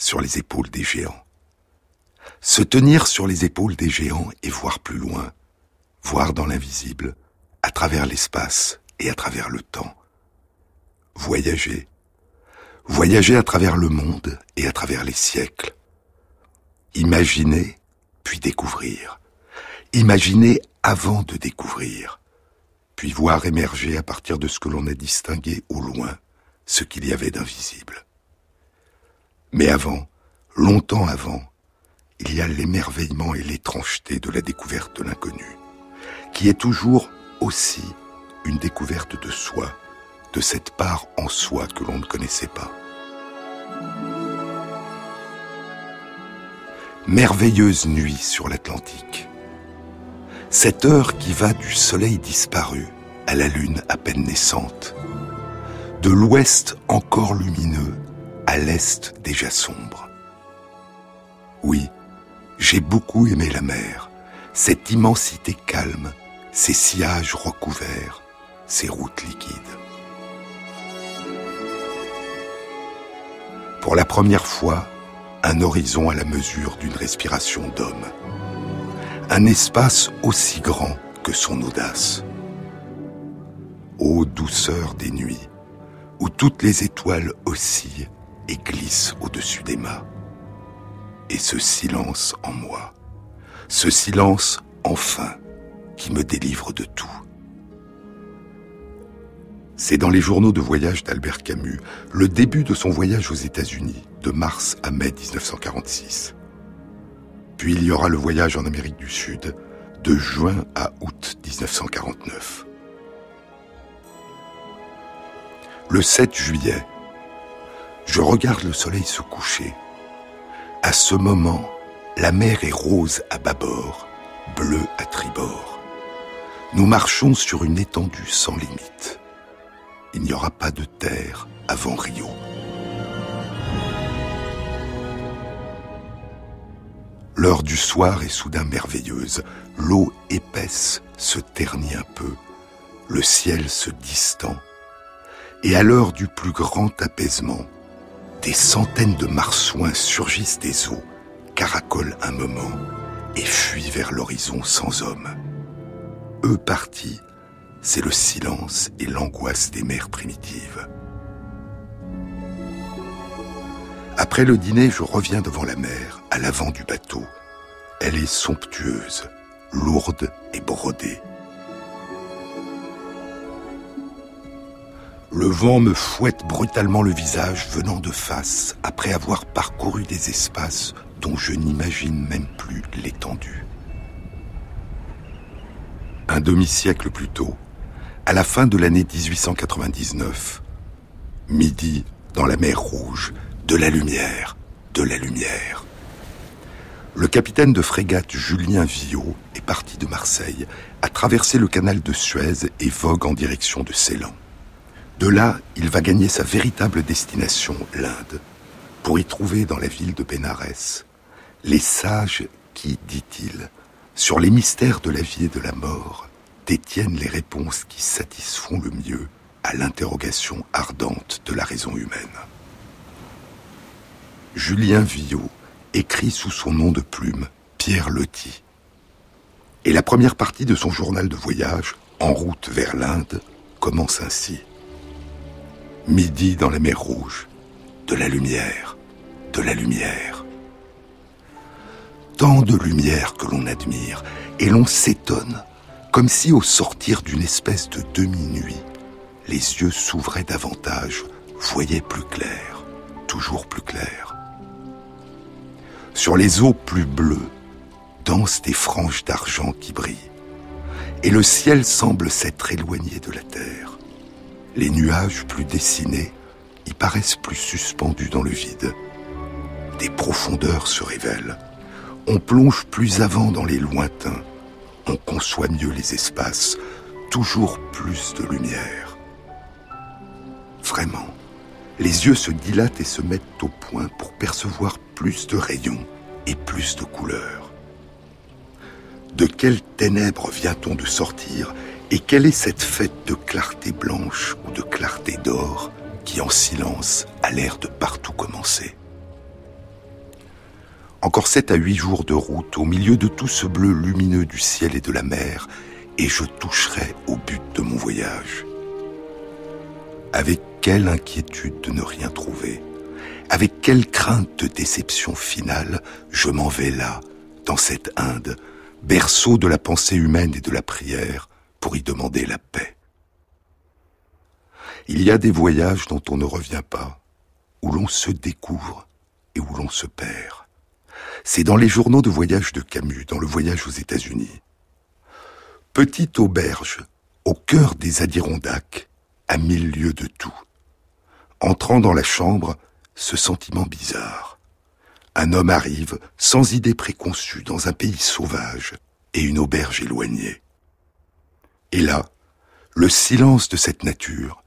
sur les épaules des géants. Se tenir sur les épaules des géants et voir plus loin, voir dans l'invisible, à travers l'espace et à travers le temps. Voyager, voyager à travers le monde et à travers les siècles. Imaginer, puis découvrir. Imaginer avant de découvrir puis voir émerger à partir de ce que l'on a distingué au loin ce qu'il y avait d'invisible. Mais avant, longtemps avant, il y a l'émerveillement et l'étrangeté de la découverte de l'inconnu, qui est toujours aussi une découverte de soi, de cette part en soi que l'on ne connaissait pas. Merveilleuse nuit sur l'Atlantique cette heure qui va du soleil disparu à la lune à peine naissante, de l'ouest encore lumineux à l'est déjà sombre. Oui, j'ai beaucoup aimé la mer, cette immensité calme, ces sillages recouverts, ces routes liquides. Pour la première fois, un horizon à la mesure d'une respiration d'homme un espace aussi grand que son audace. Ô douceur des nuits, où toutes les étoiles oscillent et glissent au-dessus des mâts. Et ce silence en moi, ce silence enfin qui me délivre de tout. C'est dans les journaux de voyage d'Albert Camus, le début de son voyage aux États-Unis, de mars à mai 1946. Puis il y aura le voyage en Amérique du Sud de juin à août 1949. Le 7 juillet, je regarde le soleil se coucher. À ce moment, la mer est rose à bâbord, bleue à tribord. Nous marchons sur une étendue sans limite. Il n'y aura pas de terre avant Rio. L'heure du soir est soudain merveilleuse. L'eau épaisse se ternit un peu. Le ciel se distend. Et à l'heure du plus grand apaisement, des centaines de marsouins surgissent des eaux, caracolent un moment et fuient vers l'horizon sans homme. Eux partis, c'est le silence et l'angoisse des mers primitives. Après le dîner, je reviens devant la mer, à l'avant du bateau. Elle est somptueuse, lourde et brodée. Le vent me fouette brutalement le visage venant de face après avoir parcouru des espaces dont je n'imagine même plus l'étendue. Un demi-siècle plus tôt, à la fin de l'année 1899, midi dans la mer Rouge, de la lumière, de la lumière. Le capitaine de frégate Julien Villot est parti de Marseille, a traversé le canal de Suez et vogue en direction de Ceylan. De là, il va gagner sa véritable destination, l'Inde, pour y trouver dans la ville de Bénarès les sages qui, dit-il, sur les mystères de la vie et de la mort, détiennent les réponses qui satisfont le mieux à l'interrogation ardente de la raison humaine. Julien Villot écrit sous son nom de plume Pierre Loti. Et la première partie de son journal de voyage, En route vers l'Inde, commence ainsi. Midi dans la mer Rouge, de la lumière, de la lumière. Tant de lumière que l'on admire, et l'on s'étonne, comme si au sortir d'une espèce de demi-nuit, les yeux s'ouvraient davantage, voyaient plus clair, toujours plus clair. Sur les eaux plus bleues dansent des franges d'argent qui brillent. Et le ciel semble s'être éloigné de la terre. Les nuages plus dessinés y paraissent plus suspendus dans le vide. des profondeurs se révèlent. On plonge plus avant dans les lointains. On conçoit mieux les espaces, toujours plus de lumière. Vraiment, les yeux se dilatent et se mettent au point pour percevoir plus de rayons et plus de couleurs. De quelles ténèbres vient-on de sortir et quelle est cette fête de clarté blanche ou de clarté d'or qui en silence a l'air de partout commencer? Encore sept à huit jours de route au milieu de tout ce bleu lumineux du ciel et de la mer, et je toucherai au but de mon voyage. Avec quelle inquiétude de ne rien trouver, avec quelle crainte de déception finale je m'en vais là, dans cette Inde, berceau de la pensée humaine et de la prière, pour y demander la paix. Il y a des voyages dont on ne revient pas, où l'on se découvre et où l'on se perd. C'est dans les journaux de voyage de Camus, dans le voyage aux États-Unis. Petite auberge, au cœur des Adirondacks, à mille lieues de tout. Entrant dans la chambre, ce sentiment bizarre. Un homme arrive, sans idée préconçue, dans un pays sauvage et une auberge éloignée. Et là, le silence de cette nature,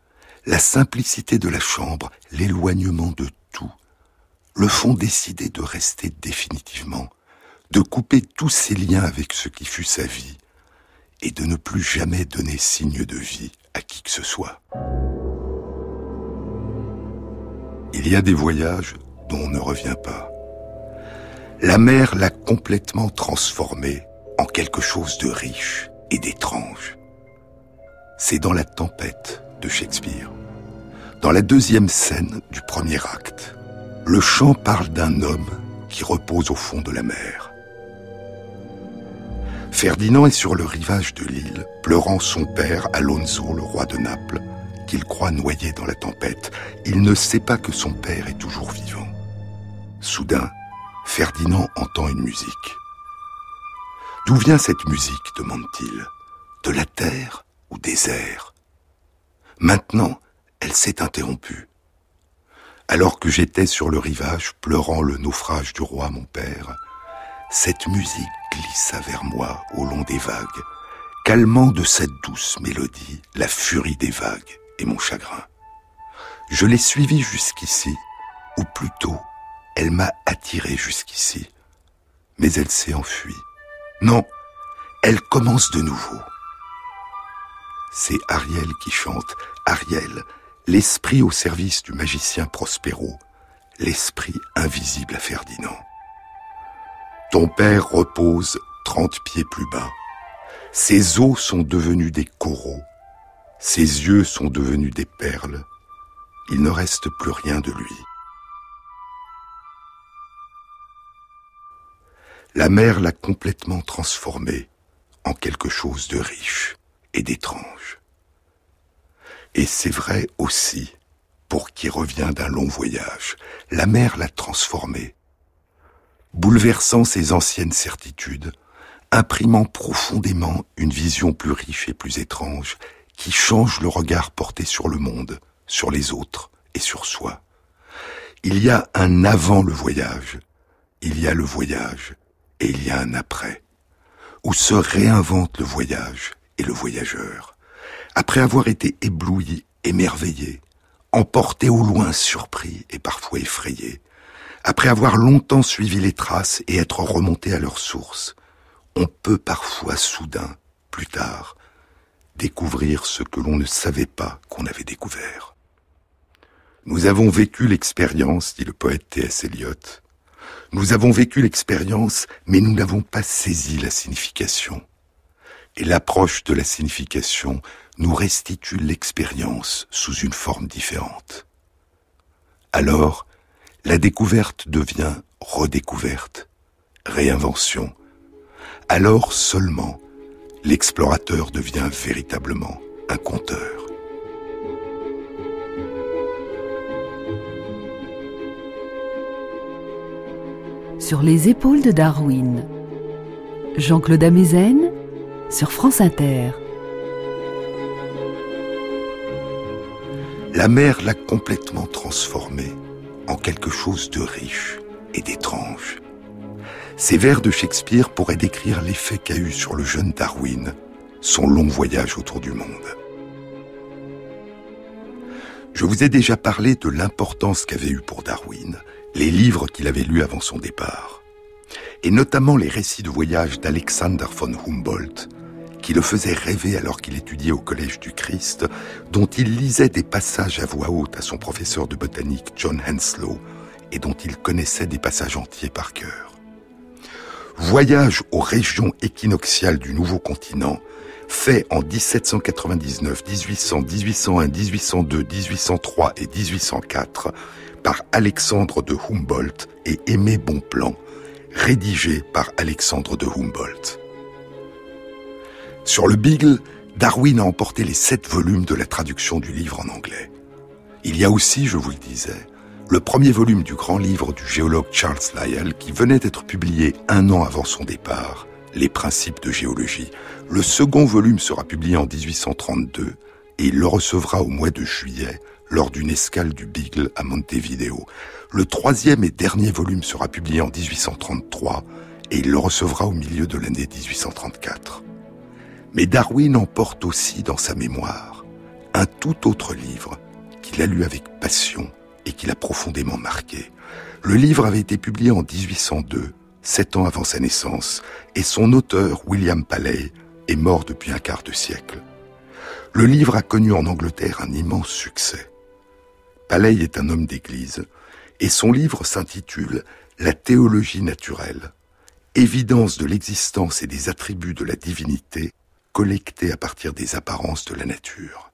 la simplicité de la chambre, l'éloignement de tout, le font décider de rester définitivement, de couper tous ses liens avec ce qui fut sa vie, et de ne plus jamais donner signe de vie à qui que ce soit. Il y a des voyages dont on ne revient pas. La mer l'a complètement transformé en quelque chose de riche et d'étrange. C'est dans La tempête de Shakespeare. Dans la deuxième scène du premier acte, le chant parle d'un homme qui repose au fond de la mer. Ferdinand est sur le rivage de l'île, pleurant son père, Alonso, le roi de Naples, qu'il croit noyé dans la tempête. Il ne sait pas que son père est toujours vivant. Soudain, Ferdinand entend une musique. D'où vient cette musique? demande-t-il. De la terre airs Maintenant, elle s'est interrompue. Alors que j'étais sur le rivage, pleurant le naufrage du roi mon père, cette musique glissa vers moi au long des vagues, calmant de cette douce mélodie la furie des vagues et mon chagrin. Je l'ai suivie jusqu'ici, ou plutôt, elle m'a attiré jusqu'ici, mais elle s'est enfuie. Non, elle commence de nouveau. C'est Ariel qui chante, Ariel, l'esprit au service du magicien Prospero, l'esprit invisible à Ferdinand. Ton père repose trente pieds plus bas. Ses os sont devenus des coraux. Ses yeux sont devenus des perles. Il ne reste plus rien de lui. La mer l'a complètement transformé en quelque chose de riche et d'étrange. Et c'est vrai aussi pour qui revient d'un long voyage. La mer l'a transformé bouleversant ses anciennes certitudes, imprimant profondément une vision plus riche et plus étrange, qui change le regard porté sur le monde, sur les autres et sur soi. Il y a un avant le voyage, il y a le voyage, et il y a un après, où se réinvente le voyage et le voyageur. Après avoir été ébloui, émerveillé, emporté au loin, surpris et parfois effrayé, après avoir longtemps suivi les traces et être remonté à leur source, on peut parfois soudain, plus tard, découvrir ce que l'on ne savait pas qu'on avait découvert. Nous avons vécu l'expérience, dit le poète T.S. Eliot. Nous avons vécu l'expérience, mais nous n'avons pas saisi la signification. Et l'approche de la signification nous restitue l'expérience sous une forme différente. Alors, la découverte devient redécouverte, réinvention. Alors seulement, l'explorateur devient véritablement un conteur. Sur les épaules de Darwin, Jean-Claude Amezen sur France Inter. La mer l'a complètement transformé en quelque chose de riche et d'étrange. Ces vers de Shakespeare pourraient décrire l'effet qu'a eu sur le jeune Darwin son long voyage autour du monde. Je vous ai déjà parlé de l'importance qu'avaient eu pour Darwin les livres qu'il avait lus avant son départ, et notamment les récits de voyage d'Alexander von Humboldt, qui le faisaient rêver alors qu'il étudiait au Collège du Christ, dont il lisait des passages à voix haute à son professeur de botanique John Henslow, et dont il connaissait des passages entiers par cœur. Voyage aux régions équinoxiales du nouveau continent, fait en 1799, 1800, 1801, 1802, 1803 et 1804 par Alexandre de Humboldt et Aimé Bonplan, rédigé par Alexandre de Humboldt. Sur le Beagle, Darwin a emporté les sept volumes de la traduction du livre en anglais. Il y a aussi, je vous le disais, le premier volume du grand livre du géologue Charles Lyell qui venait d'être publié un an avant son départ, Les principes de géologie. Le second volume sera publié en 1832 et il le recevra au mois de juillet lors d'une escale du Beagle à Montevideo. Le troisième et dernier volume sera publié en 1833 et il le recevra au milieu de l'année 1834. Mais Darwin emporte aussi dans sa mémoire un tout autre livre qu'il a lu avec passion et qui l'a profondément marqué. Le livre avait été publié en 1802, sept ans avant sa naissance, et son auteur, William Paley, est mort depuis un quart de siècle. Le livre a connu en Angleterre un immense succès. Paley est un homme d'église, et son livre s'intitule La théologie naturelle, évidence de l'existence et des attributs de la divinité collectés à partir des apparences de la nature.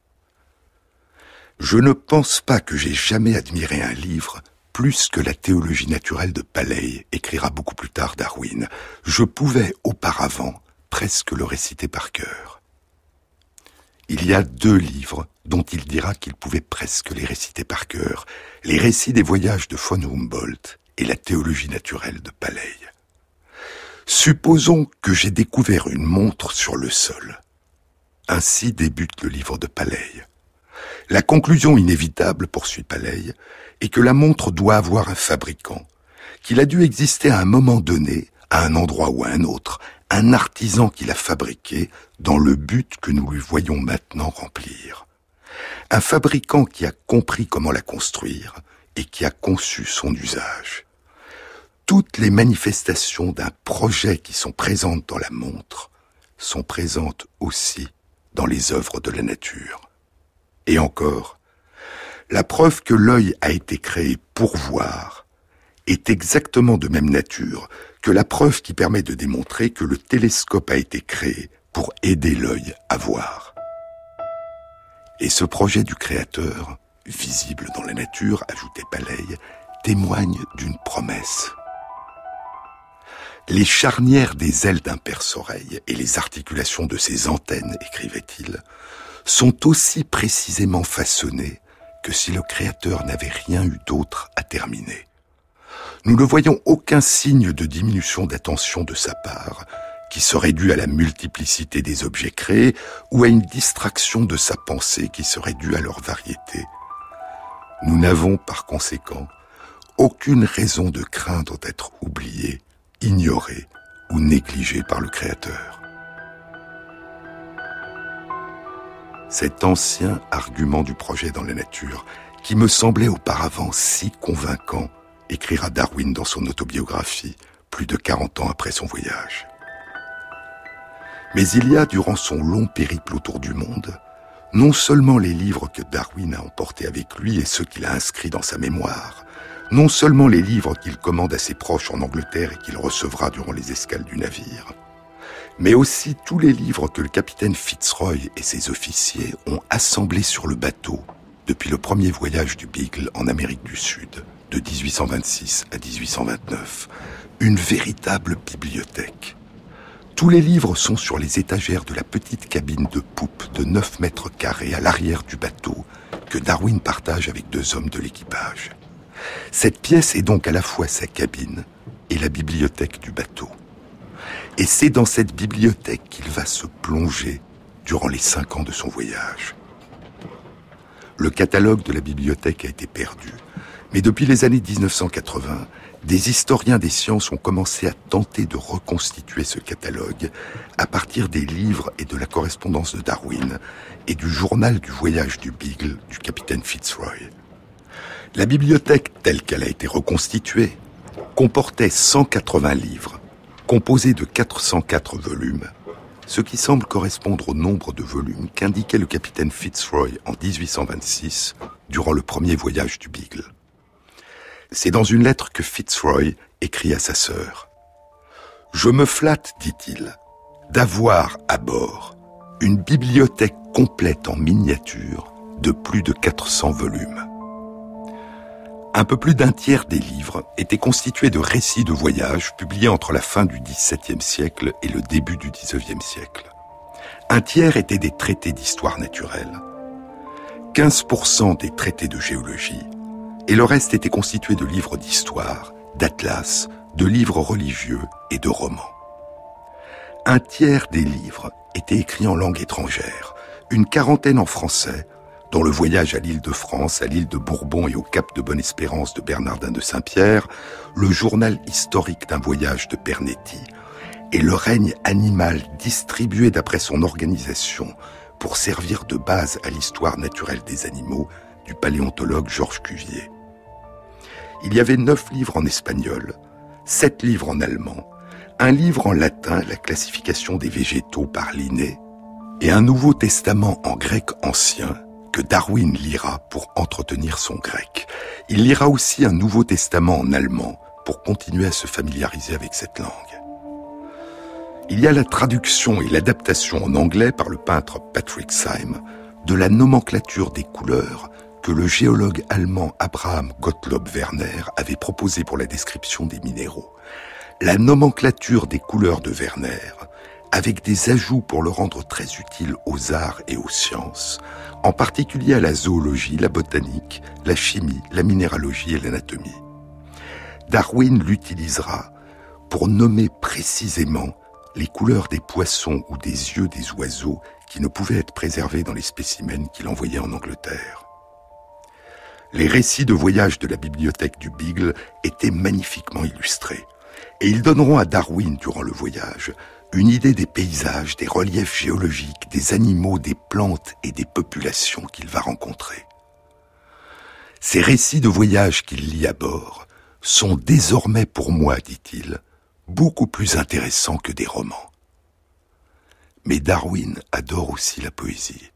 Je ne pense pas que j'ai jamais admiré un livre plus que la théologie naturelle de Paley, écrira beaucoup plus tard Darwin. Je pouvais auparavant presque le réciter par cœur. Il y a deux livres dont il dira qu'il pouvait presque les réciter par cœur, les récits des voyages de von Humboldt et la théologie naturelle de Paley. Supposons que j'ai découvert une montre sur le sol. Ainsi débute le livre de Paley. La conclusion inévitable, poursuit Paley, est que la montre doit avoir un fabricant, qu'il a dû exister à un moment donné, à un endroit ou à un autre, un artisan qui l'a fabriquée dans le but que nous lui voyons maintenant remplir. Un fabricant qui a compris comment la construire et qui a conçu son usage. Toutes les manifestations d'un projet qui sont présentes dans la montre sont présentes aussi dans les œuvres de la nature. Et encore, la preuve que l'œil a été créé pour voir est exactement de même nature que la preuve qui permet de démontrer que le télescope a été créé pour aider l'œil à voir. Et ce projet du Créateur, visible dans la nature, ajoutait Paley, témoigne d'une promesse. Les charnières des ailes d'un perce-oreille et les articulations de ses antennes, écrivait-il, sont aussi précisément façonnées que si le Créateur n'avait rien eu d'autre à terminer. Nous ne voyons aucun signe de diminution d'attention de sa part, qui serait due à la multiplicité des objets créés ou à une distraction de sa pensée qui serait due à leur variété. Nous n'avons par conséquent aucune raison de craindre d'être oubliés, ignorés ou négligés par le Créateur. cet ancien argument du projet dans la nature, qui me semblait auparavant si convaincant, écrira Darwin dans son autobiographie, plus de 40 ans après son voyage. Mais il y a, durant son long périple autour du monde, non seulement les livres que Darwin a emportés avec lui et ceux qu'il a inscrits dans sa mémoire, non seulement les livres qu'il commande à ses proches en Angleterre et qu'il recevra durant les escales du navire, mais aussi tous les livres que le capitaine Fitzroy et ses officiers ont assemblés sur le bateau depuis le premier voyage du Beagle en Amérique du Sud, de 1826 à 1829. Une véritable bibliothèque. Tous les livres sont sur les étagères de la petite cabine de poupe de 9 mètres carrés à l'arrière du bateau que Darwin partage avec deux hommes de l'équipage. Cette pièce est donc à la fois sa cabine et la bibliothèque du bateau. Et c'est dans cette bibliothèque qu'il va se plonger durant les cinq ans de son voyage. Le catalogue de la bibliothèque a été perdu, mais depuis les années 1980, des historiens des sciences ont commencé à tenter de reconstituer ce catalogue à partir des livres et de la correspondance de Darwin et du journal du voyage du Beagle du capitaine Fitzroy. La bibliothèque telle qu'elle a été reconstituée comportait 180 livres, composés de 404 volumes, ce qui semble correspondre au nombre de volumes qu'indiquait le capitaine Fitzroy en 1826 durant le premier voyage du Beagle. C'est dans une lettre que Fitzroy écrit à sa sœur. Je me flatte, dit-il, d'avoir à bord une bibliothèque complète en miniature de plus de 400 volumes. Un peu plus d'un tiers des livres étaient constitués de récits de voyages publiés entre la fin du XVIIe siècle et le début du XIXe siècle. Un tiers étaient des traités d'histoire naturelle, 15% des traités de géologie, et le reste était constitué de livres d'histoire, d'atlas, de livres religieux et de romans. Un tiers des livres étaient écrits en langue étrangère, une quarantaine en français, dont le voyage à l'île de France, à l'île de Bourbon et au cap de Bonne-Espérance de Bernardin de Saint-Pierre, le journal historique d'un voyage de Pernetti, et le règne animal distribué d'après son organisation pour servir de base à l'histoire naturelle des animaux du paléontologue Georges Cuvier. Il y avait neuf livres en espagnol, sept livres en allemand, un livre en latin, la classification des végétaux par Linné, et un Nouveau Testament en grec ancien que Darwin lira pour entretenir son grec. Il lira aussi un Nouveau Testament en allemand pour continuer à se familiariser avec cette langue. Il y a la traduction et l'adaptation en anglais par le peintre Patrick Syme de la nomenclature des couleurs que le géologue allemand Abraham Gottlob Werner avait proposé pour la description des minéraux. La nomenclature des couleurs de Werner, avec des ajouts pour le rendre très utile aux arts et aux sciences, en particulier à la zoologie, la botanique, la chimie, la minéralogie et l'anatomie. Darwin l'utilisera pour nommer précisément les couleurs des poissons ou des yeux des oiseaux qui ne pouvaient être préservés dans les spécimens qu'il envoyait en Angleterre. Les récits de voyage de la bibliothèque du Beagle étaient magnifiquement illustrés. Et ils donneront à Darwin, durant le voyage, une idée des paysages, des reliefs géologiques, des animaux, des plantes et des populations qu'il va rencontrer. Ces récits de voyage qu'il lit à bord sont désormais pour moi, dit-il, beaucoup plus intéressants que des romans. Mais Darwin adore aussi la poésie.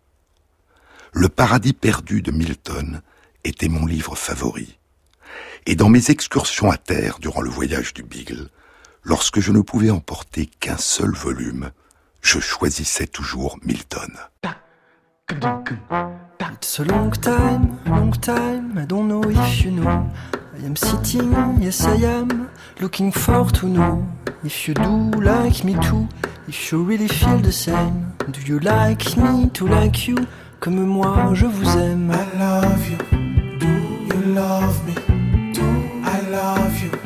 Le paradis perdu de Milton était mon livre favori. Et dans mes excursions à terre durant le voyage du Beagle, lorsque je ne pouvais emporter qu'un seul volume, je choisissais toujours Milton. It's a long time, long time, I don't know if you know. I am sitting, yes I am, looking for to know if you do like me too, if you really feel the same. Do you like me to like you, comme moi je vous aime. I love you. love me? Do I love you?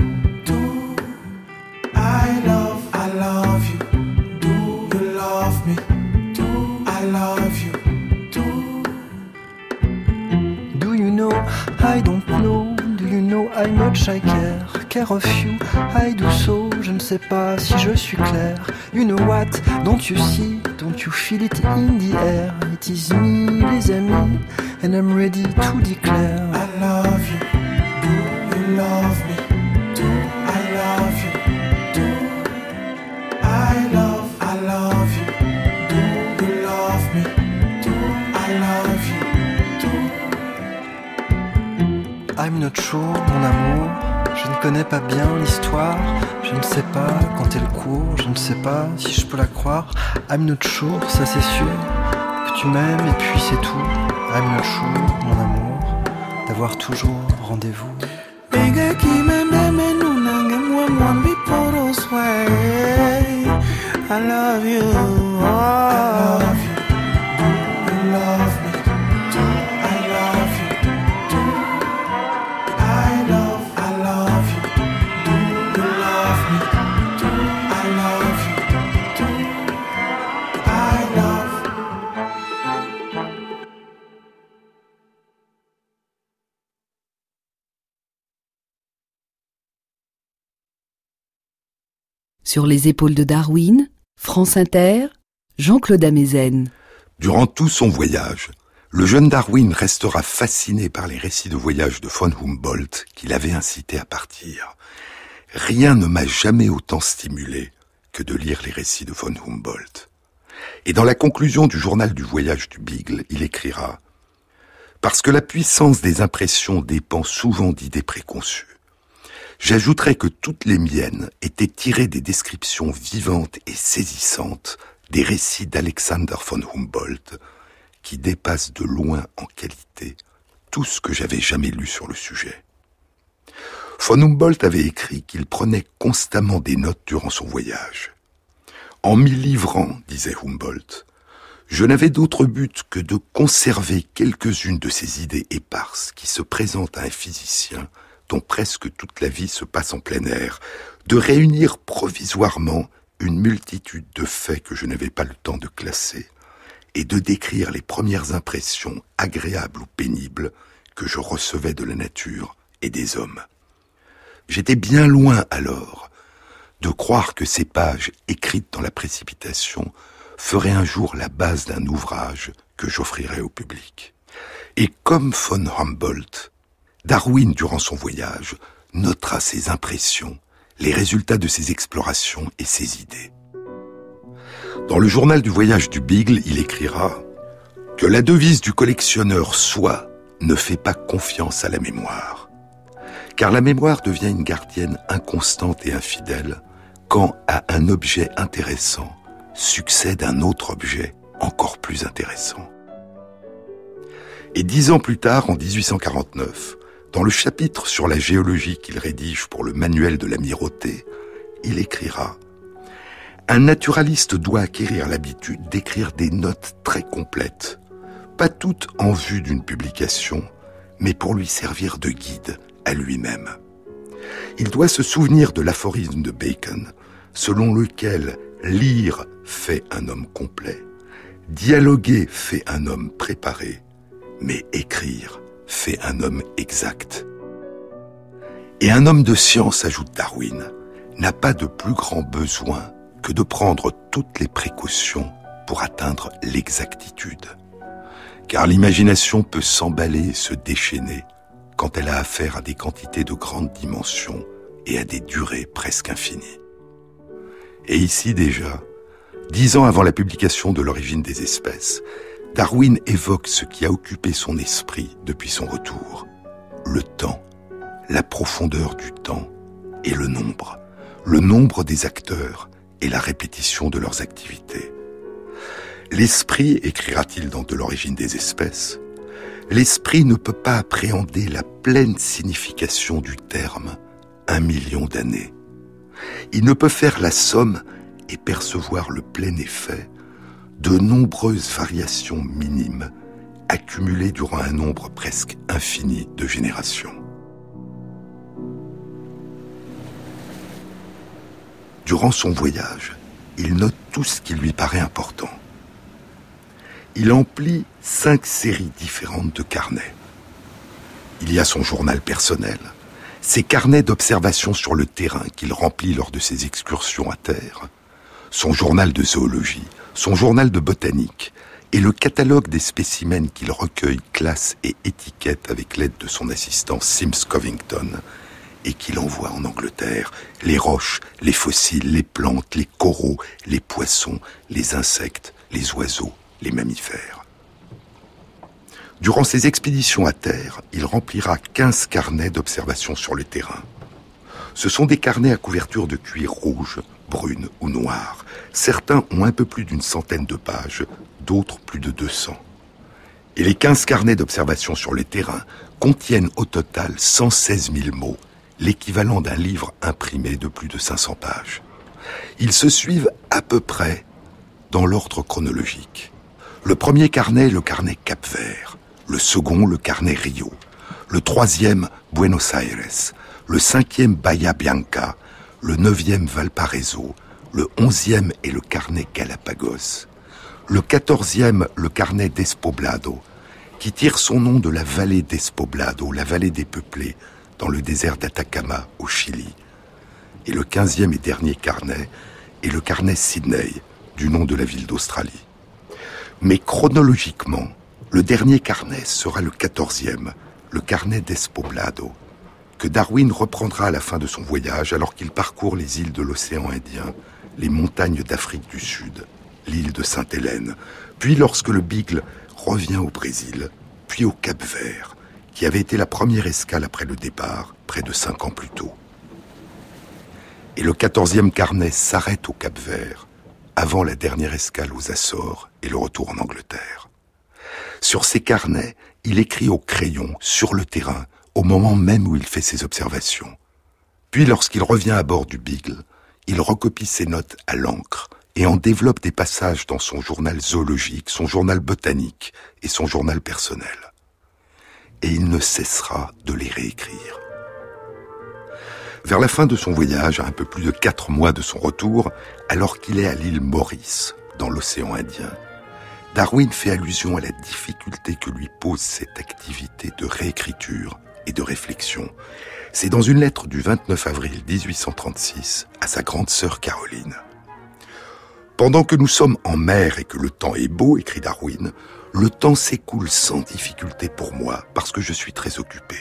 I don't know? Do you know how much I care? Care of you, I do so. Je ne sais pas si je suis clair. You know what? Don't you see? Don't you feel it in the air? It is me, les amis, and I'm ready to declare. I love you. Do you love me? You? Do I'm not sure, mon amour. Je ne connais pas bien l'histoire. Je ne sais pas quand elle court. Je ne sais pas si je peux la croire. I'm not sure, ça c'est sûr. Que tu m'aimes et puis c'est tout. I'm not sure, mon amour. D'avoir toujours rendez-vous. I love you. I love you. Les épaules de Darwin, France Inter, Jean-Claude Amezen. Durant tout son voyage, le jeune Darwin restera fasciné par les récits de voyage de von Humboldt qui l'avaient incité à partir. Rien ne m'a jamais autant stimulé que de lire les récits de von Humboldt. Et dans la conclusion du journal du voyage du Beagle, il écrira Parce que la puissance des impressions dépend souvent d'idées préconçues. J'ajouterais que toutes les miennes étaient tirées des descriptions vivantes et saisissantes des récits d'Alexander von Humboldt, qui dépassent de loin en qualité tout ce que j'avais jamais lu sur le sujet. Von Humboldt avait écrit qu'il prenait constamment des notes durant son voyage. En m'y livrant, disait Humboldt, je n'avais d'autre but que de conserver quelques-unes de ces idées éparses qui se présentent à un physicien dont presque toute la vie se passe en plein air, de réunir provisoirement une multitude de faits que je n'avais pas le temps de classer, et de décrire les premières impressions agréables ou pénibles que je recevais de la nature et des hommes. J'étais bien loin alors de croire que ces pages écrites dans la précipitation feraient un jour la base d'un ouvrage que j'offrirais au public. Et comme von Humboldt, Darwin, durant son voyage, notera ses impressions, les résultats de ses explorations et ses idées. Dans le journal du voyage du Beagle, il écrira Que la devise du collectionneur soit ne fais pas confiance à la mémoire. Car la mémoire devient une gardienne inconstante et infidèle quand à un objet intéressant succède un autre objet encore plus intéressant. Et dix ans plus tard, en 1849, dans le chapitre sur la géologie qu'il rédige pour le manuel de l'amirauté, il écrira Un naturaliste doit acquérir l'habitude d'écrire des notes très complètes, pas toutes en vue d'une publication, mais pour lui servir de guide à lui-même. Il doit se souvenir de l'aphorisme de Bacon, selon lequel lire fait un homme complet, dialoguer fait un homme préparé, mais écrire fait un homme exact. Et un homme de science, ajoute Darwin, n'a pas de plus grand besoin que de prendre toutes les précautions pour atteindre l'exactitude. Car l'imagination peut s'emballer et se déchaîner quand elle a affaire à des quantités de grandes dimensions et à des durées presque infinies. Et ici déjà, dix ans avant la publication de l'origine des espèces, Darwin évoque ce qui a occupé son esprit depuis son retour. Le temps, la profondeur du temps et le nombre. Le nombre des acteurs et la répétition de leurs activités. L'esprit, écrira-t-il dans De l'origine des espèces, l'esprit ne peut pas appréhender la pleine signification du terme un million d'années. Il ne peut faire la somme et percevoir le plein effet de nombreuses variations minimes accumulées durant un nombre presque infini de générations. Durant son voyage, il note tout ce qui lui paraît important. Il emplit cinq séries différentes de carnets. Il y a son journal personnel, ses carnets d'observation sur le terrain qu'il remplit lors de ses excursions à terre, son journal de zoologie, son journal de botanique et le catalogue des spécimens qu'il recueille, classe et étiquette avec l'aide de son assistant Sims Covington et qu'il envoie en Angleterre, les roches, les fossiles, les plantes, les coraux, les poissons, les insectes, les oiseaux, les mammifères. Durant ses expéditions à terre, il remplira 15 carnets d'observation sur le terrain. Ce sont des carnets à couverture de cuir rouge, brune ou noire. Certains ont un peu plus d'une centaine de pages, d'autres plus de 200. Et les 15 carnets d'observation sur le terrain contiennent au total 116 000 mots, l'équivalent d'un livre imprimé de plus de 500 pages. Ils se suivent à peu près dans l'ordre chronologique. Le premier carnet le carnet Cap-Vert, le second le carnet Rio, le troisième Buenos Aires, le cinquième Bahia Bianca, le neuvième Valparaiso, le onzième est le carnet Galapagos, le quatorzième le carnet d'Espoblado, qui tire son nom de la vallée d'Espoblado, la vallée des peuplés, dans le désert d'Atacama au Chili. Et le quinzième et dernier carnet est le carnet Sydney, du nom de la ville d'Australie. Mais chronologiquement, le dernier carnet sera le quatorzième, le carnet d'Espoblado, que Darwin reprendra à la fin de son voyage alors qu'il parcourt les îles de l'océan Indien, les montagnes d'Afrique du Sud, l'île de Sainte-Hélène, puis lorsque le Beagle revient au Brésil, puis au Cap Vert, qui avait été la première escale après le départ, près de cinq ans plus tôt. Et le quatorzième carnet s'arrête au Cap Vert, avant la dernière escale aux Açores et le retour en Angleterre. Sur ces carnets, il écrit au crayon, sur le terrain, au moment même où il fait ses observations. Puis lorsqu'il revient à bord du Beagle, il recopie ses notes à l'encre et en développe des passages dans son journal zoologique, son journal botanique et son journal personnel. Et il ne cessera de les réécrire. Vers la fin de son voyage, à un peu plus de quatre mois de son retour, alors qu'il est à l'île Maurice, dans l'océan Indien, Darwin fait allusion à la difficulté que lui pose cette activité de réécriture et de réflexion. C'est dans une lettre du 29 avril 1836 à sa grande sœur Caroline. Pendant que nous sommes en mer et que le temps est beau, écrit Darwin, le temps s'écoule sans difficulté pour moi parce que je suis très occupé.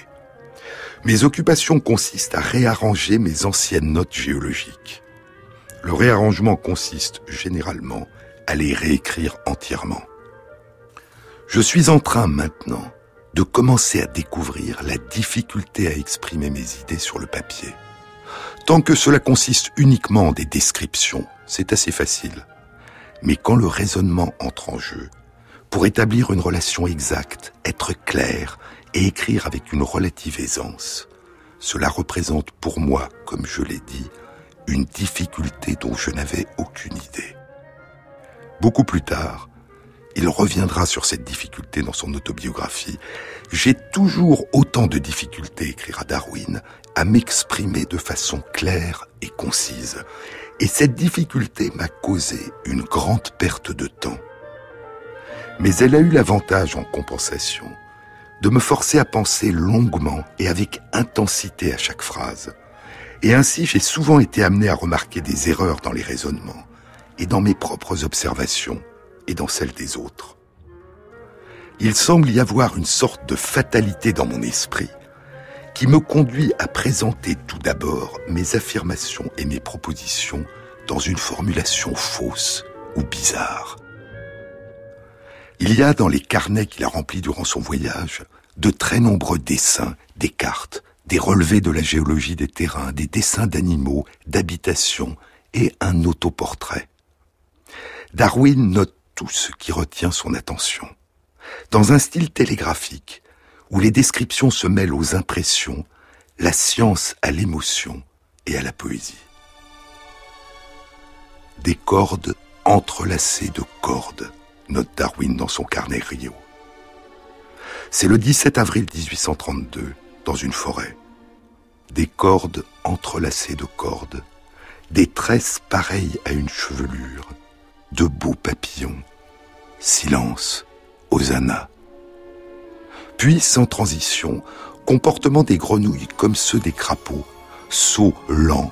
Mes occupations consistent à réarranger mes anciennes notes géologiques. Le réarrangement consiste généralement à les réécrire entièrement. Je suis en train maintenant de commencer à découvrir la difficulté à exprimer mes idées sur le papier. Tant que cela consiste uniquement en des descriptions, c'est assez facile. Mais quand le raisonnement entre en jeu, pour établir une relation exacte, être clair et écrire avec une relative aisance, cela représente pour moi, comme je l'ai dit, une difficulté dont je n'avais aucune idée. Beaucoup plus tard, il reviendra sur cette difficulté dans son autobiographie. J'ai toujours autant de difficultés, écrira Darwin, à m'exprimer de façon claire et concise. Et cette difficulté m'a causé une grande perte de temps. Mais elle a eu l'avantage en compensation de me forcer à penser longuement et avec intensité à chaque phrase. Et ainsi j'ai souvent été amené à remarquer des erreurs dans les raisonnements et dans mes propres observations et dans celle des autres. Il semble y avoir une sorte de fatalité dans mon esprit qui me conduit à présenter tout d'abord mes affirmations et mes propositions dans une formulation fausse ou bizarre. Il y a dans les carnets qu'il a remplis durant son voyage de très nombreux dessins, des cartes, des relevés de la géologie des terrains, des dessins d'animaux, d'habitations et un autoportrait. Darwin note tout ce qui retient son attention. Dans un style télégraphique, où les descriptions se mêlent aux impressions, la science à l'émotion et à la poésie. Des cordes entrelacées de cordes, note Darwin dans son carnet Rio. C'est le 17 avril 1832, dans une forêt. Des cordes entrelacées de cordes, des tresses pareilles à une chevelure, de beaux papillons. Silence, Hosanna. Puis, sans transition, comportement des grenouilles comme ceux des crapauds, sauts lents,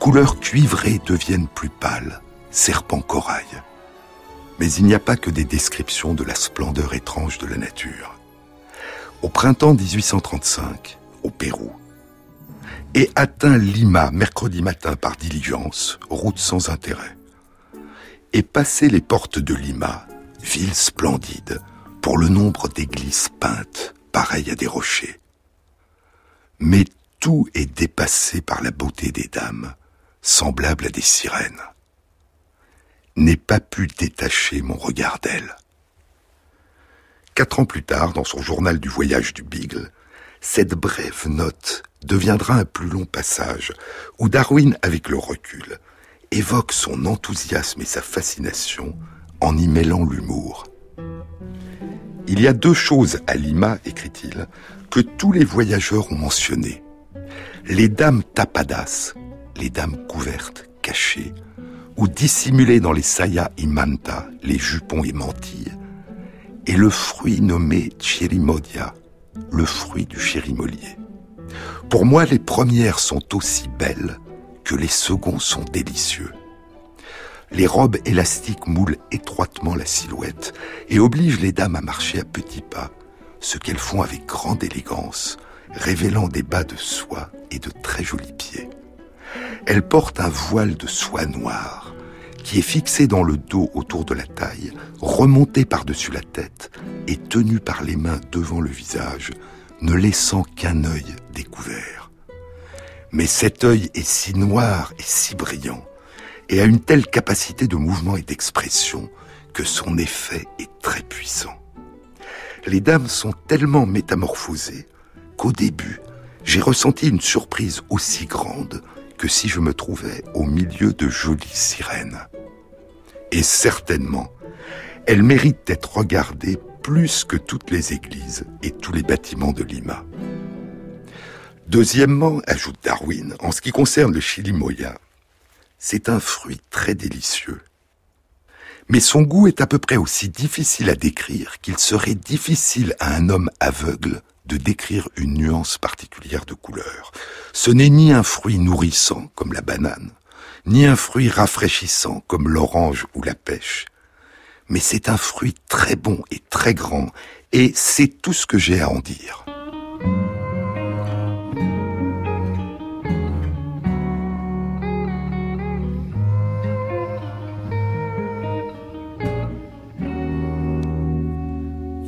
couleurs cuivrées deviennent plus pâles, serpent corail. Mais il n'y a pas que des descriptions de la splendeur étrange de la nature. Au printemps 1835, au Pérou, et atteint Lima mercredi matin par diligence, route sans intérêt et passer les portes de Lima, ville splendide, pour le nombre d'églises peintes, pareilles à des rochers. Mais tout est dépassé par la beauté des dames, semblables à des sirènes. N'ai pas pu détacher mon regard d'elles. Quatre ans plus tard, dans son journal du voyage du Beagle, cette brève note deviendra un plus long passage où Darwin, avec le recul, évoque son enthousiasme et sa fascination en y mêlant l'humour. Il y a deux choses à Lima, écrit-il, que tous les voyageurs ont mentionnées. Les dames tapadas, les dames couvertes, cachées, ou dissimulées dans les sayas imanta, les jupons et mantilles, et le fruit nommé chirimodia, le fruit du chérimolier. Pour moi, les premières sont aussi belles que les seconds sont délicieux. Les robes élastiques moulent étroitement la silhouette et obligent les dames à marcher à petits pas, ce qu'elles font avec grande élégance, révélant des bas de soie et de très jolis pieds. Elles portent un voile de soie noire qui est fixé dans le dos autour de la taille, remonté par-dessus la tête et tenu par les mains devant le visage, ne laissant qu'un œil découvert. Mais cet œil est si noir et si brillant et a une telle capacité de mouvement et d'expression que son effet est très puissant. Les dames sont tellement métamorphosées qu'au début, j'ai ressenti une surprise aussi grande que si je me trouvais au milieu de jolies sirènes. Et certainement, elles méritent d'être regardées plus que toutes les églises et tous les bâtiments de Lima. Deuxièmement, ajoute Darwin, en ce qui concerne le chilimoya, c'est un fruit très délicieux. Mais son goût est à peu près aussi difficile à décrire qu'il serait difficile à un homme aveugle de décrire une nuance particulière de couleur. Ce n'est ni un fruit nourrissant comme la banane, ni un fruit rafraîchissant comme l'orange ou la pêche, mais c'est un fruit très bon et très grand, et c'est tout ce que j'ai à en dire.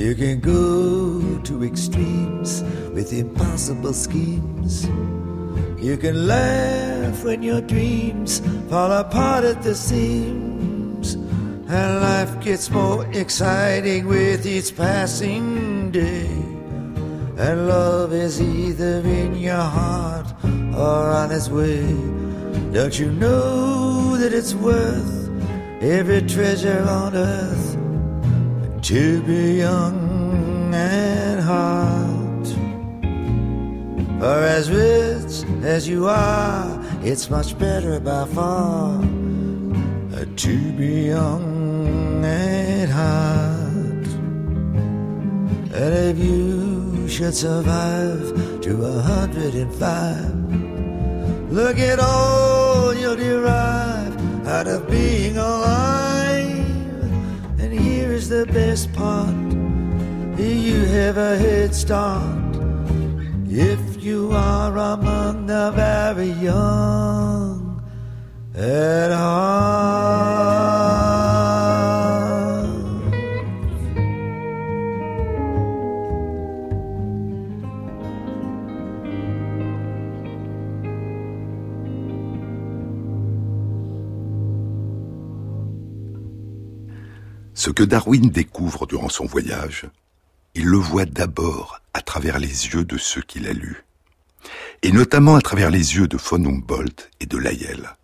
You can go to extremes with impossible schemes. You can laugh when your dreams fall apart at the seams. And life gets more exciting with each passing day. And love is either in your heart or on its way. Don't you know that it's worth every treasure on earth to be young at heart? For as rich as you are, it's much better by far to be young at heart. And if you should survive to a hundred and five, look at all you'll derive out of being alive. The best part you have a head start if you are among the very young at heart. Ce que Darwin découvre durant son voyage, il le voit d'abord à travers les yeux de ceux qu'il a lus, et notamment à travers les yeux de von Humboldt et de Lyell.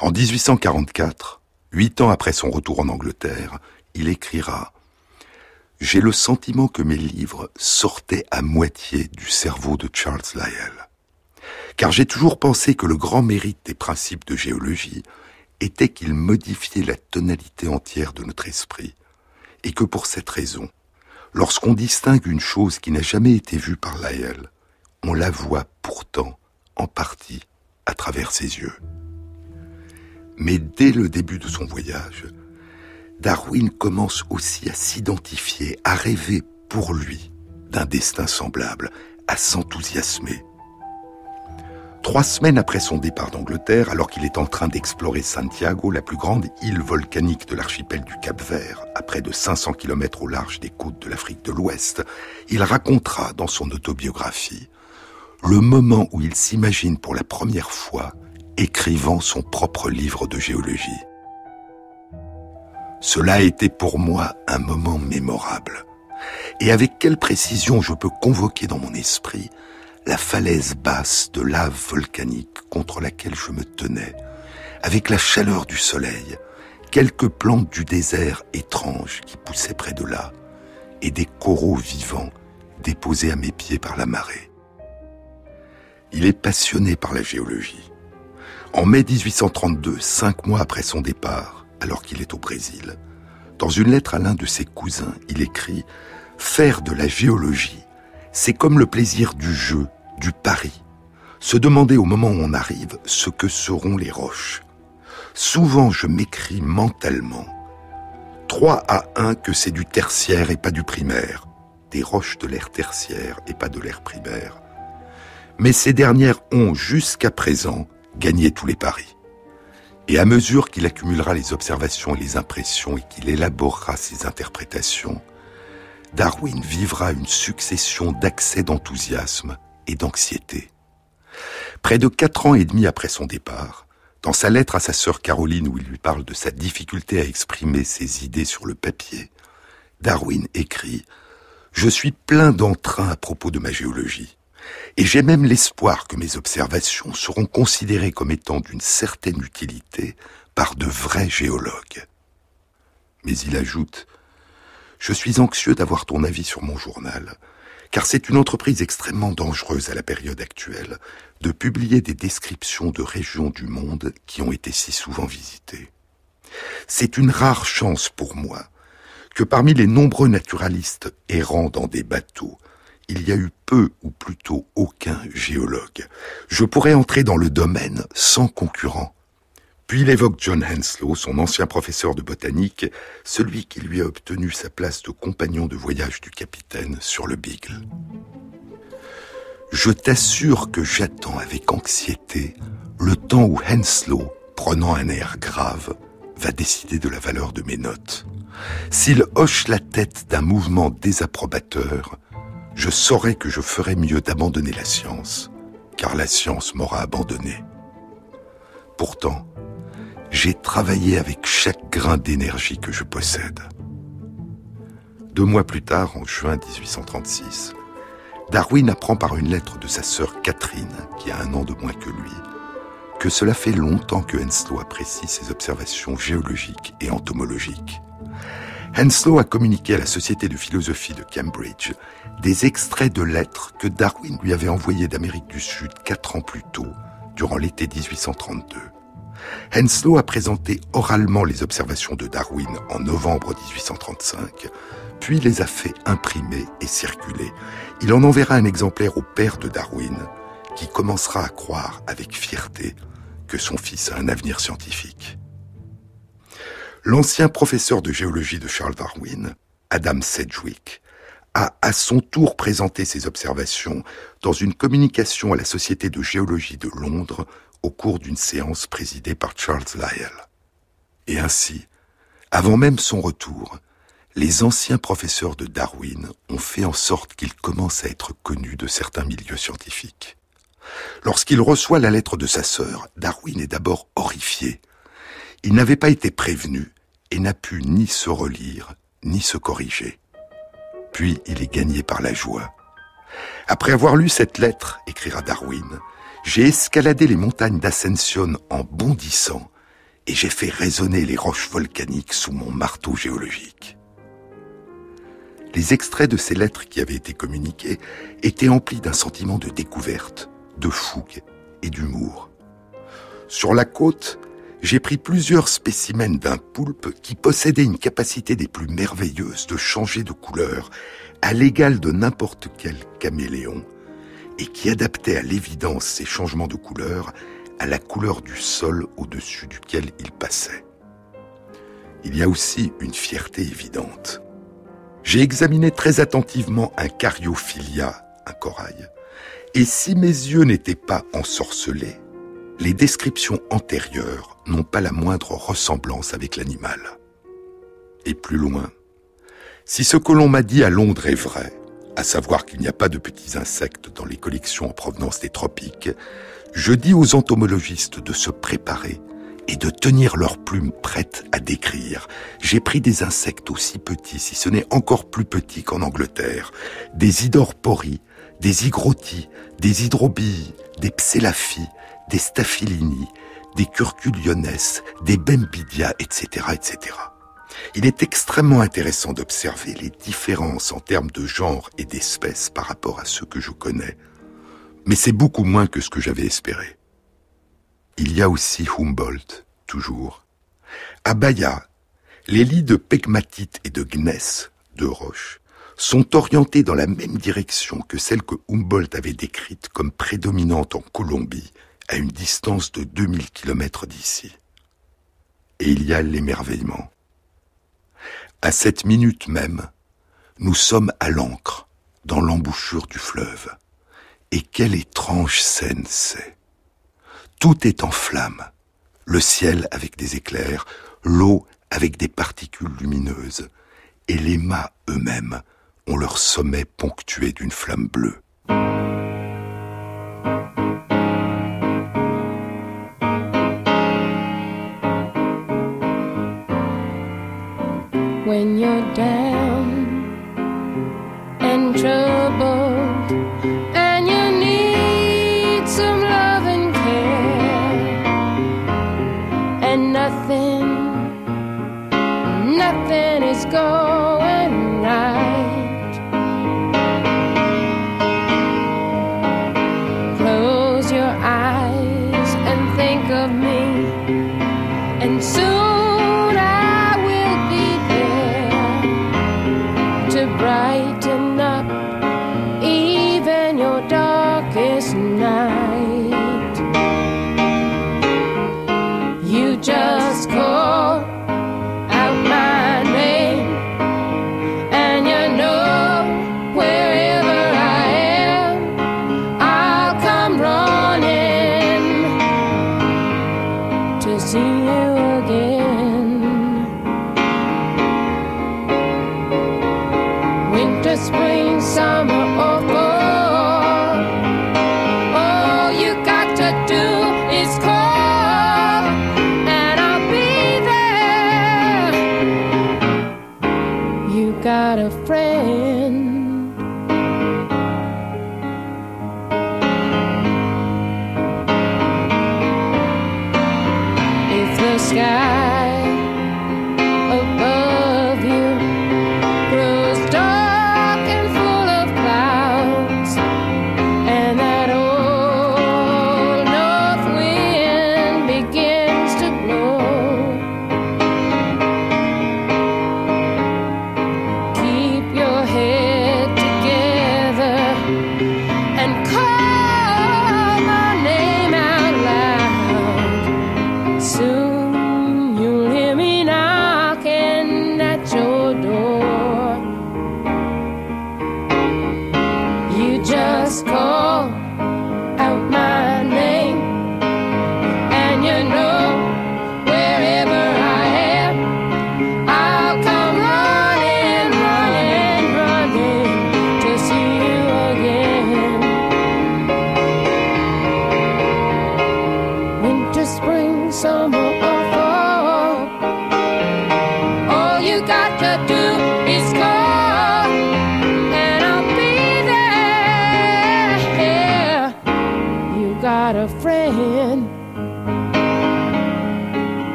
En 1844, huit ans après son retour en Angleterre, il écrira J'ai le sentiment que mes livres sortaient à moitié du cerveau de Charles Lyell. Car j'ai toujours pensé que le grand mérite des principes de géologie était qu'ils modifiaient la tonalité entière de notre esprit, et que pour cette raison, lorsqu'on distingue une chose qui n'a jamais été vue par Lyell, on la voit pourtant en partie à travers ses yeux. Mais dès le début de son voyage, Darwin commence aussi à s'identifier, à rêver pour lui d'un destin semblable, à s'enthousiasmer. Trois semaines après son départ d'Angleterre, alors qu'il est en train d'explorer Santiago, la plus grande île volcanique de l'archipel du Cap Vert, à près de 500 km au large des côtes de l'Afrique de l'Ouest, il racontera dans son autobiographie le moment où il s'imagine pour la première fois écrivant son propre livre de géologie. Cela a été pour moi un moment mémorable. Et avec quelle précision je peux convoquer dans mon esprit la falaise basse de lave volcanique contre laquelle je me tenais, avec la chaleur du soleil, quelques plantes du désert étranges qui poussaient près de là, et des coraux vivants déposés à mes pieds par la marée. Il est passionné par la géologie. En mai 1832, cinq mois après son départ, alors qu'il est au Brésil, dans une lettre à l'un de ses cousins, il écrit ⁇ Faire de la géologie, c'est comme le plaisir du jeu, du pari. Se demander au moment où on arrive ce que seront les roches. Souvent je m'écris mentalement 3 à 1 que c'est du tertiaire et pas du primaire, des roches de l'ère tertiaire et pas de l'ère primaire. Mais ces dernières ont, jusqu'à présent, gagné tous les paris. Et à mesure qu'il accumulera les observations et les impressions et qu'il élaborera ses interprétations, Darwin vivra une succession d'accès d'enthousiasme et d'anxiété. Près de quatre ans et demi après son départ, dans sa lettre à sa sœur Caroline où il lui parle de sa difficulté à exprimer ses idées sur le papier, Darwin écrit ⁇ Je suis plein d'entrain à propos de ma géologie, et j'ai même l'espoir que mes observations seront considérées comme étant d'une certaine utilité par de vrais géologues. Mais il ajoute ⁇ Je suis anxieux d'avoir ton avis sur mon journal, car c'est une entreprise extrêmement dangereuse à la période actuelle de publier des descriptions de régions du monde qui ont été si souvent visitées. C'est une rare chance pour moi que parmi les nombreux naturalistes errant dans des bateaux, il y a eu peu ou plutôt aucun géologue. Je pourrais entrer dans le domaine sans concurrent. Puis il évoque John Henslow, son ancien professeur de botanique, celui qui lui a obtenu sa place de compagnon de voyage du capitaine sur le Beagle. Je t'assure que j'attends avec anxiété le temps où Henslow, prenant un air grave, va décider de la valeur de mes notes. S'il hoche la tête d'un mouvement désapprobateur, je saurai que je ferais mieux d'abandonner la science, car la science m'aura abandonné. Pourtant, j'ai travaillé avec chaque grain d'énergie que je possède. Deux mois plus tard, en juin 1836, Darwin apprend par une lettre de sa sœur Catherine, qui a un an de moins que lui, que cela fait longtemps que Henslow apprécie ses observations géologiques et entomologiques. Henslow a communiqué à la Société de philosophie de Cambridge des extraits de lettres que Darwin lui avait envoyées d'Amérique du Sud quatre ans plus tôt, durant l'été 1832. Henslow a présenté oralement les observations de Darwin en novembre 1835, puis les a fait imprimer et circuler. Il en enverra un exemplaire au père de Darwin, qui commencera à croire avec fierté que son fils a un avenir scientifique. L'ancien professeur de géologie de Charles Darwin, Adam Sedgwick, a à son tour présenté ses observations dans une communication à la Société de géologie de Londres au cours d'une séance présidée par Charles Lyell. Et ainsi, avant même son retour, les anciens professeurs de Darwin ont fait en sorte qu'il commence à être connu de certains milieux scientifiques. Lorsqu'il reçoit la lettre de sa sœur, Darwin est d'abord horrifié. Il n'avait pas été prévenu et n'a pu ni se relire, ni se corriger. Puis il est gagné par la joie. Après avoir lu cette lettre, écrira Darwin, j'ai escaladé les montagnes d'Ascension en bondissant et j'ai fait résonner les roches volcaniques sous mon marteau géologique. Les extraits de ces lettres qui avaient été communiquées étaient emplis d'un sentiment de découverte, de fougue et d'humour. Sur la côte, j'ai pris plusieurs spécimens d'un poulpe qui possédait une capacité des plus merveilleuses de changer de couleur à l'égal de n'importe quel caméléon et qui adaptait à l'évidence ces changements de couleur à la couleur du sol au-dessus duquel il passait. Il y a aussi une fierté évidente. J'ai examiné très attentivement un cariophilia, un corail, et si mes yeux n'étaient pas ensorcelés, les descriptions antérieures n'ont pas la moindre ressemblance avec l'animal. Et plus loin, si ce que l'on m'a dit à Londres est vrai, à savoir qu'il n'y a pas de petits insectes dans les collections en provenance des tropiques, je dis aux entomologistes de se préparer et de tenir leurs plumes prêtes à décrire. J'ai pris des insectes aussi petits, si ce n'est encore plus petits qu'en Angleterre, des idorpories, des hygrotis, des hydrobilles, des psélaphies, des staphylini, des curculiones, des bembidia, etc., etc. Il est extrêmement intéressant d'observer les différences en termes de genre et d'espèces par rapport à ceux que je connais, mais c'est beaucoup moins que ce que j'avais espéré. Il y a aussi Humboldt, toujours. À Bahia, les lits de pegmatite et de gneiss, de roche, sont orientés dans la même direction que celle que Humboldt avait décrite comme prédominante en Colombie, à une distance de 2000 km d'ici. Et il y a l'émerveillement. À cette minute même, nous sommes à l'ancre, dans l'embouchure du fleuve. Et quelle étrange scène c'est. Tout est en flammes. Le ciel avec des éclairs, l'eau avec des particules lumineuses, et les mâts eux-mêmes ont leur sommet ponctué d'une flamme bleue. go.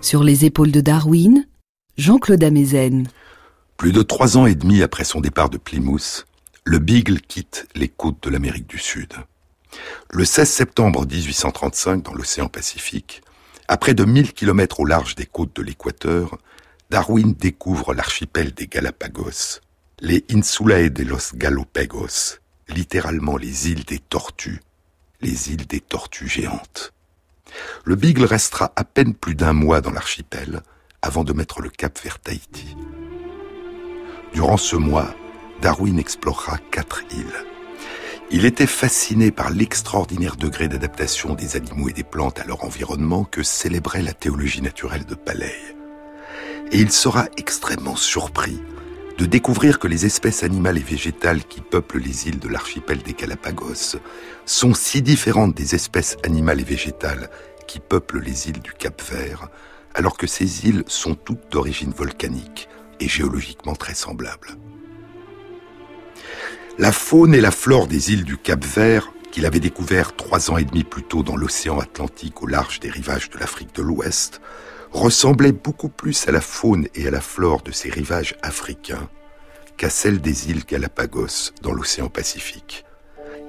Sur les épaules de Darwin, Jean-Claude Amezen. Plus de trois ans et demi après son départ de Plymouth, le Beagle quitte les côtes de l'Amérique du Sud. Le 16 septembre 1835, dans l'océan Pacifique, à près de 1000 kilomètres au large des côtes de l'Équateur, Darwin découvre l'archipel des Galapagos, les Insulae de los Galopagos, littéralement les îles des tortues, les îles des tortues géantes. Le Beagle restera à peine plus d'un mois dans l'archipel avant de mettre le cap vers Tahiti. Durant ce mois, Darwin explorera quatre îles. Il était fasciné par l'extraordinaire degré d'adaptation des animaux et des plantes à leur environnement que célébrait la théologie naturelle de Paley. Et il sera extrêmement surpris de découvrir que les espèces animales et végétales qui peuplent les îles de l'archipel des Galapagos sont si différentes des espèces animales et végétales qui peuplent les îles du Cap Vert, alors que ces îles sont toutes d'origine volcanique et géologiquement très semblables. La faune et la flore des îles du Cap Vert, qu'il avait découvert trois ans et demi plus tôt dans l'océan Atlantique au large des rivages de l'Afrique de l'Ouest, ressemblaient beaucoup plus à la faune et à la flore de ces rivages africains qu'à celle des îles Galapagos dans l'océan Pacifique.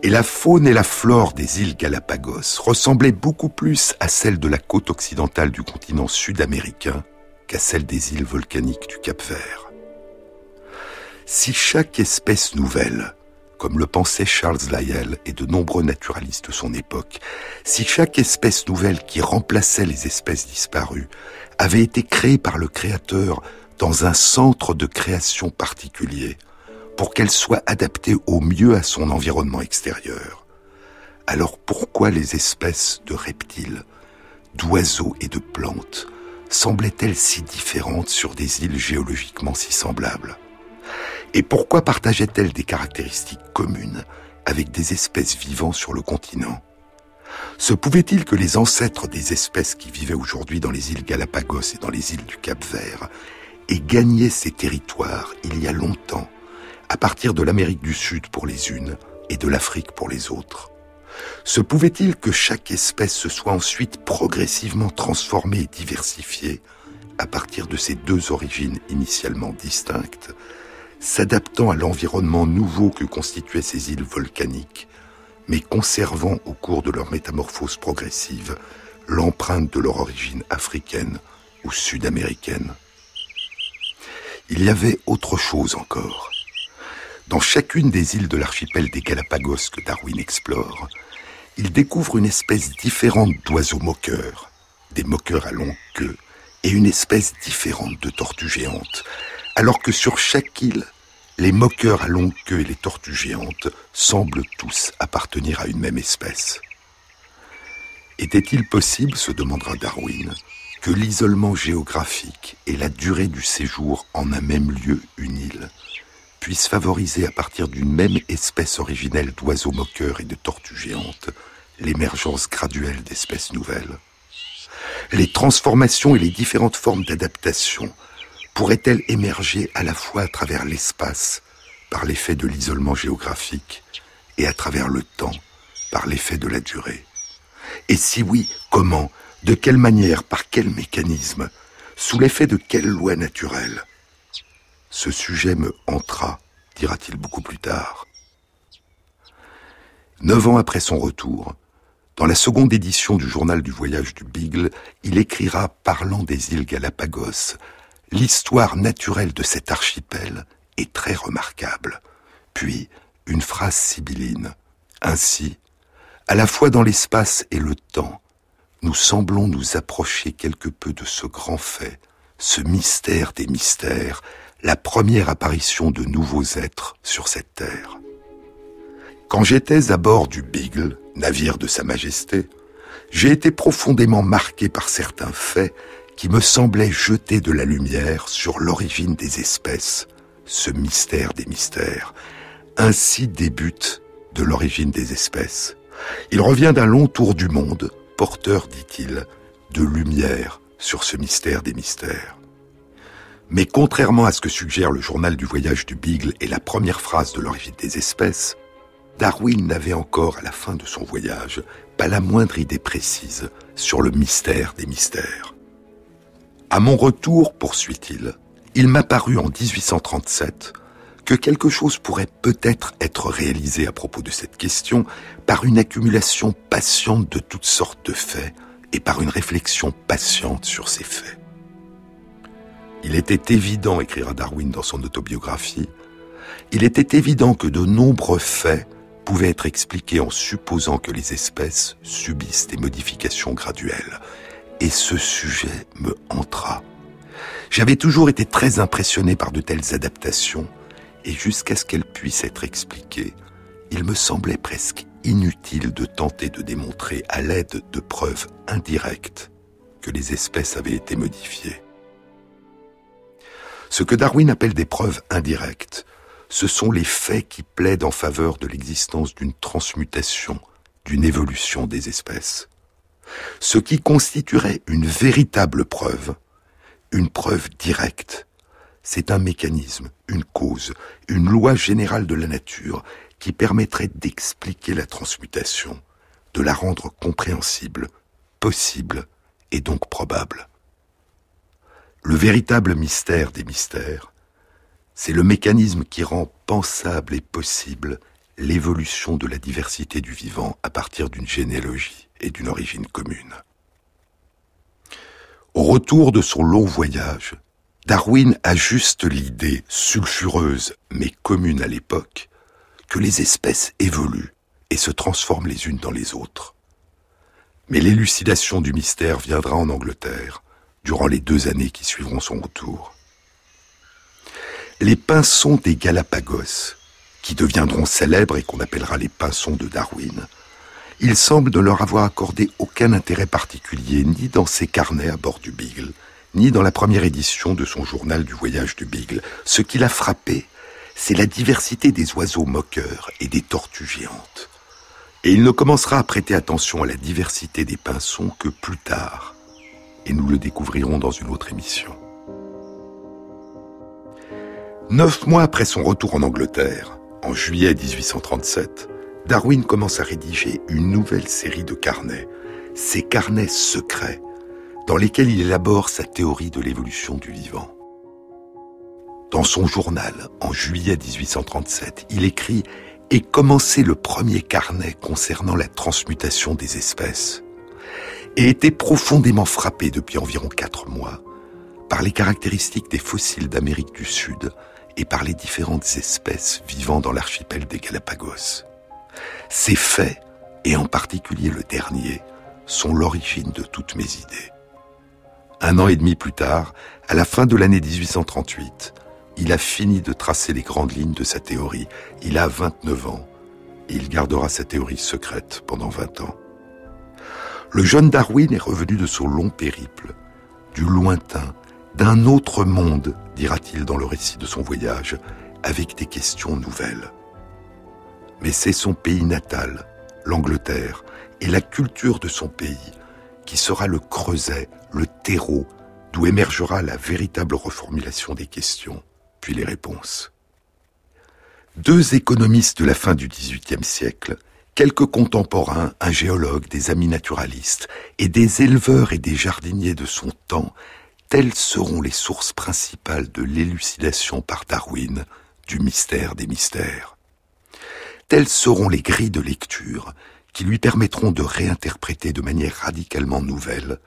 Et la faune et la flore des îles Galapagos ressemblaient beaucoup plus à celle de la côte occidentale du continent sud-américain qu'à celle des îles volcaniques du Cap Vert. Si chaque espèce nouvelle, comme le pensait Charles Lyell et de nombreux naturalistes de son époque, si chaque espèce nouvelle qui remplaçait les espèces disparues avait été créée par le Créateur dans un centre de création particulier, pour qu'elle soit adaptée au mieux à son environnement extérieur. Alors pourquoi les espèces de reptiles, d'oiseaux et de plantes semblaient-elles si différentes sur des îles géologiquement si semblables? Et pourquoi partageaient-elles des caractéristiques communes avec des espèces vivant sur le continent? Se pouvait-il que les ancêtres des espèces qui vivaient aujourd'hui dans les îles Galapagos et dans les îles du Cap Vert aient gagné ces territoires il y a longtemps à partir de l'Amérique du Sud pour les unes et de l'Afrique pour les autres? Se pouvait-il que chaque espèce se soit ensuite progressivement transformée et diversifiée à partir de ces deux origines initialement distinctes, s'adaptant à l'environnement nouveau que constituaient ces îles volcaniques, mais conservant au cours de leur métamorphose progressive l'empreinte de leur origine africaine ou sud-américaine Il y avait autre chose encore. Dans chacune des îles de l'archipel des Galapagos que Darwin explore, il découvre une espèce différente d'oiseaux moqueurs, des moqueurs à longue queue, et une espèce différente de tortues géantes, alors que sur chaque île, les moqueurs à longue queue et les tortues géantes semblent tous appartenir à une même espèce. Était-il possible, se demandera Darwin, que l'isolement géographique et la durée du séjour en un même lieu, une île, puisse favoriser à partir d'une même espèce originelle d'oiseaux moqueurs et de tortues géantes l'émergence graduelle d'espèces nouvelles? Les transformations et les différentes formes d'adaptation pourraient-elles émerger à la fois à travers l'espace, par l'effet de l'isolement géographique, et à travers le temps, par l'effet de la durée? Et si oui, comment? De quelle manière? Par quel mécanisme? Sous l'effet de quelle loi naturelle? Ce sujet me entra, dira-t-il beaucoup plus tard. Neuf ans après son retour, dans la seconde édition du journal du voyage du Beagle, il écrira, parlant des îles Galapagos, L'histoire naturelle de cet archipel est très remarquable. Puis, une phrase sibylline. Ainsi, à la fois dans l'espace et le temps, nous semblons nous approcher quelque peu de ce grand fait, ce mystère des mystères, la première apparition de nouveaux êtres sur cette terre. Quand j'étais à bord du Beagle, navire de Sa Majesté, j'ai été profondément marqué par certains faits qui me semblaient jeter de la lumière sur l'origine des espèces, ce mystère des mystères. Ainsi débute de l'origine des espèces. Il revient d'un long tour du monde, porteur, dit-il, de lumière sur ce mystère des mystères. Mais contrairement à ce que suggère le journal du voyage du Beagle et la première phrase de l'origine des espèces, Darwin n'avait encore à la fin de son voyage pas la moindre idée précise sur le mystère des mystères. À mon retour, poursuit-il, il m'a paru en 1837 que quelque chose pourrait peut-être être réalisé à propos de cette question par une accumulation patiente de toutes sortes de faits et par une réflexion patiente sur ces faits. Il était évident, écrira Darwin dans son autobiographie, il était évident que de nombreux faits pouvaient être expliqués en supposant que les espèces subissent des modifications graduelles. Et ce sujet me entra. J'avais toujours été très impressionné par de telles adaptations, et jusqu'à ce qu'elles puissent être expliquées, il me semblait presque inutile de tenter de démontrer à l'aide de preuves indirectes que les espèces avaient été modifiées. Ce que Darwin appelle des preuves indirectes, ce sont les faits qui plaident en faveur de l'existence d'une transmutation, d'une évolution des espèces. Ce qui constituerait une véritable preuve, une preuve directe, c'est un mécanisme, une cause, une loi générale de la nature qui permettrait d'expliquer la transmutation, de la rendre compréhensible, possible et donc probable. Le véritable mystère des mystères, c'est le mécanisme qui rend pensable et possible l'évolution de la diversité du vivant à partir d'une généalogie et d'une origine commune. Au retour de son long voyage, Darwin ajuste l'idée sulfureuse mais commune à l'époque que les espèces évoluent et se transforment les unes dans les autres. Mais l'élucidation du mystère viendra en Angleterre durant les deux années qui suivront son retour. Les pinsons des Galapagos, qui deviendront célèbres et qu'on appellera les pinsons de Darwin, il semble ne leur avoir accordé aucun intérêt particulier ni dans ses carnets à bord du Beagle, ni dans la première édition de son journal du voyage du Beagle. Ce qui l'a frappé, c'est la diversité des oiseaux moqueurs et des tortues géantes. Et il ne commencera à prêter attention à la diversité des pinsons que plus tard, et nous le découvrirons dans une autre émission. Neuf mois après son retour en Angleterre, en juillet 1837, Darwin commence à rédiger une nouvelle série de carnets, ses carnets secrets, dans lesquels il élabore sa théorie de l'évolution du vivant. Dans son journal, en juillet 1837, il écrit et commencé le premier carnet concernant la transmutation des espèces, et était profondément frappé depuis environ quatre mois par les caractéristiques des fossiles d'Amérique du Sud et par les différentes espèces vivant dans l'archipel des Galapagos. Ces faits, et en particulier le dernier, sont l'origine de toutes mes idées. Un an et demi plus tard, à la fin de l'année 1838, il a fini de tracer les grandes lignes de sa théorie. Il a 29 ans et il gardera sa théorie secrète pendant 20 ans. Le jeune Darwin est revenu de son long périple, du lointain, d'un autre monde, dira-t-il dans le récit de son voyage, avec des questions nouvelles. Mais c'est son pays natal, l'Angleterre, et la culture de son pays qui sera le creuset, le terreau, d'où émergera la véritable reformulation des questions puis les réponses. Deux économistes de la fin du XVIIIe siècle, quelques contemporains, un géologue, des amis naturalistes, et des éleveurs et des jardiniers de son temps, telles seront les sources principales de l'élucidation par Darwin du mystère des mystères. Telles seront les grilles de lecture qui lui permettront de réinterpréter de manière radicalement nouvelle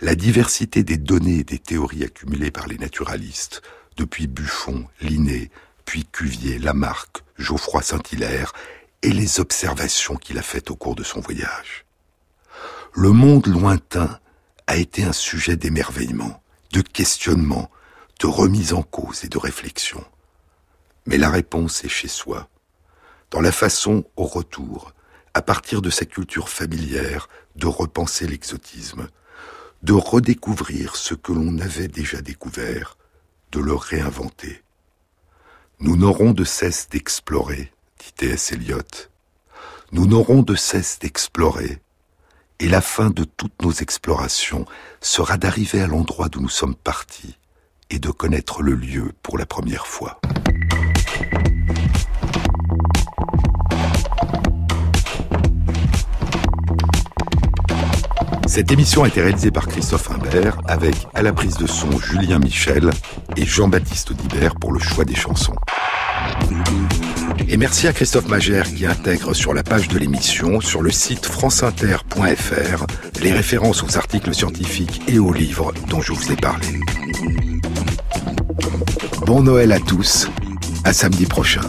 la diversité des données et des théories accumulées par les naturalistes, depuis Buffon, Linné, puis Cuvier, Lamarck, Geoffroy Saint-Hilaire, et les observations qu'il a faites au cours de son voyage. Le monde lointain a été un sujet d'émerveillement, de questionnement, de remise en cause et de réflexion. Mais la réponse est chez soi, dans la façon, au retour, à partir de sa culture familière, de repenser l'exotisme, de redécouvrir ce que l'on avait déjà découvert, de le réinventer. Nous n'aurons de cesse d'explorer, dit T.S. Eliot. Nous n'aurons de cesse d'explorer, et la fin de toutes nos explorations sera d'arriver à l'endroit d'où nous sommes partis et de connaître le lieu pour la première fois. Cette émission a été réalisée par Christophe Imbert avec à la prise de son Julien Michel et Jean-Baptiste Audibert pour le choix des chansons. Et merci à Christophe Magère qui intègre sur la page de l'émission, sur le site franceinter.fr, les références aux articles scientifiques et aux livres dont je vous ai parlé. Bon Noël à tous, à samedi prochain.